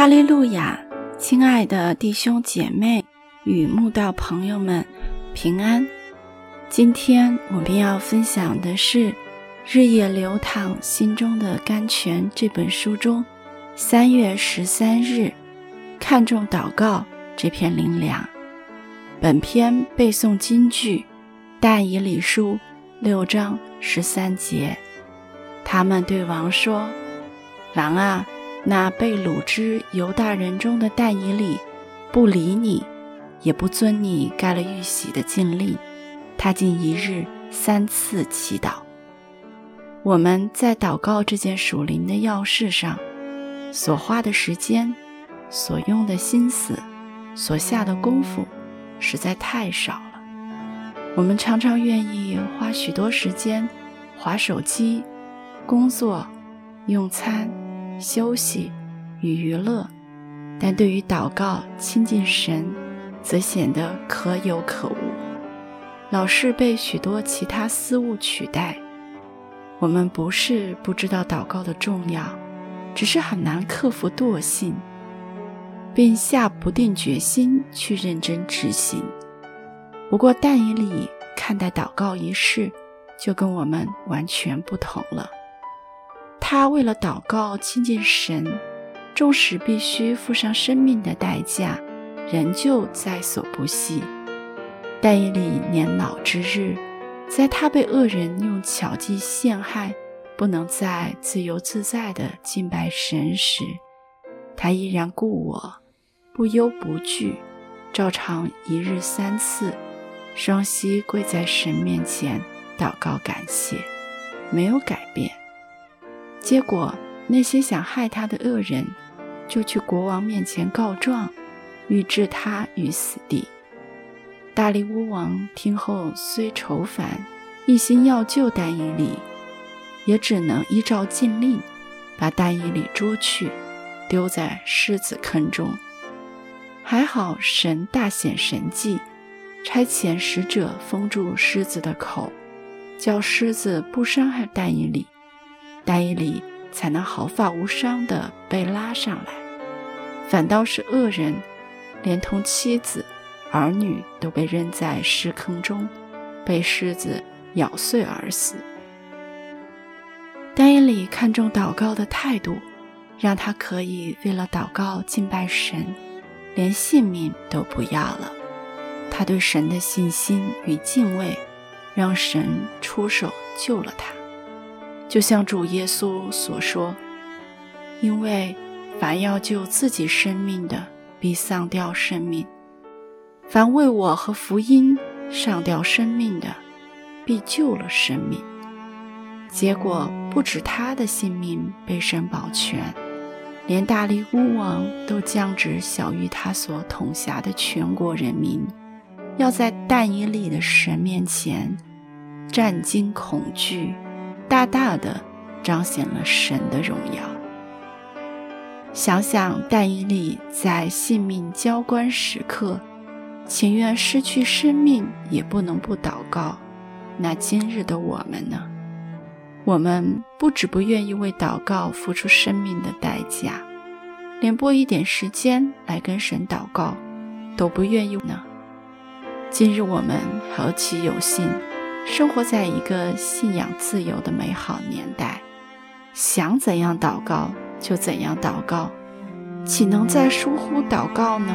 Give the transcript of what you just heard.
哈利路亚，亲爱的弟兄姐妹与慕道朋友们，平安。今天我们要分享的是《日夜流淌心中的甘泉》这本书中三月十三日看重祷告这篇灵粮。本篇背诵金句《但以理书》六章十三节。他们对王说：“王啊！”那被掳之犹大人中的但以理，不理你，也不遵你盖了玉玺的禁令，他竟一日三次祈祷。我们在祷告这件属灵的要事上，所花的时间、所用的心思、所下的功夫，实在太少了。我们常常愿意花许多时间划手机、工作、用餐。休息与娱乐，但对于祷告亲近神，则显得可有可无，老是被许多其他私物取代。我们不是不知道祷告的重要，只是很难克服惰性，并下不定决心去认真执行。不过，但以理看待祷告一事，就跟我们完全不同了。他为了祷告亲近神，纵使必须付上生命的代价，仍旧在所不惜。但以理年老之日，在他被恶人用巧计陷害，不能再自由自在地敬拜神时，他依然顾我，不忧不惧，照常一日三次，双膝跪在神面前祷告感谢，没有改变。结果，那些想害他的恶人，就去国王面前告状，欲置他于死地。大力乌王听后虽愁烦，一心要救但以理，也只能依照禁令，把但以理捉去，丢在狮子坑中。还好神大显神迹，差遣使者封住狮子的口，叫狮子不伤害但以理。但以理才能毫发无伤地被拉上来，反倒是恶人，连同妻子、儿女都被扔在石坑中，被狮子咬碎而死。但以理看重祷告的态度，让他可以为了祷告敬拜神，连性命都不要了。他对神的信心与敬畏，让神出手救了他。就像主耶稣所说：“因为凡要救自己生命的，必丧掉生命；凡为我和福音上掉生命的，必救了生命。”结果不止他的性命被神保全，连大力乌王都降旨小于他所统辖的全国人民，要在但以理的神面前战惊恐惧。大大的彰显了神的荣耀。想想但以理在性命交关时刻，情愿失去生命也不能不祷告。那今日的我们呢？我们不止不愿意为祷告付出生命的代价，连拨一点时间来跟神祷告都不愿意呢。今日我们何其有幸！生活在一个信仰自由的美好年代，想怎样祷告就怎样祷告，岂能再疏忽祷告呢？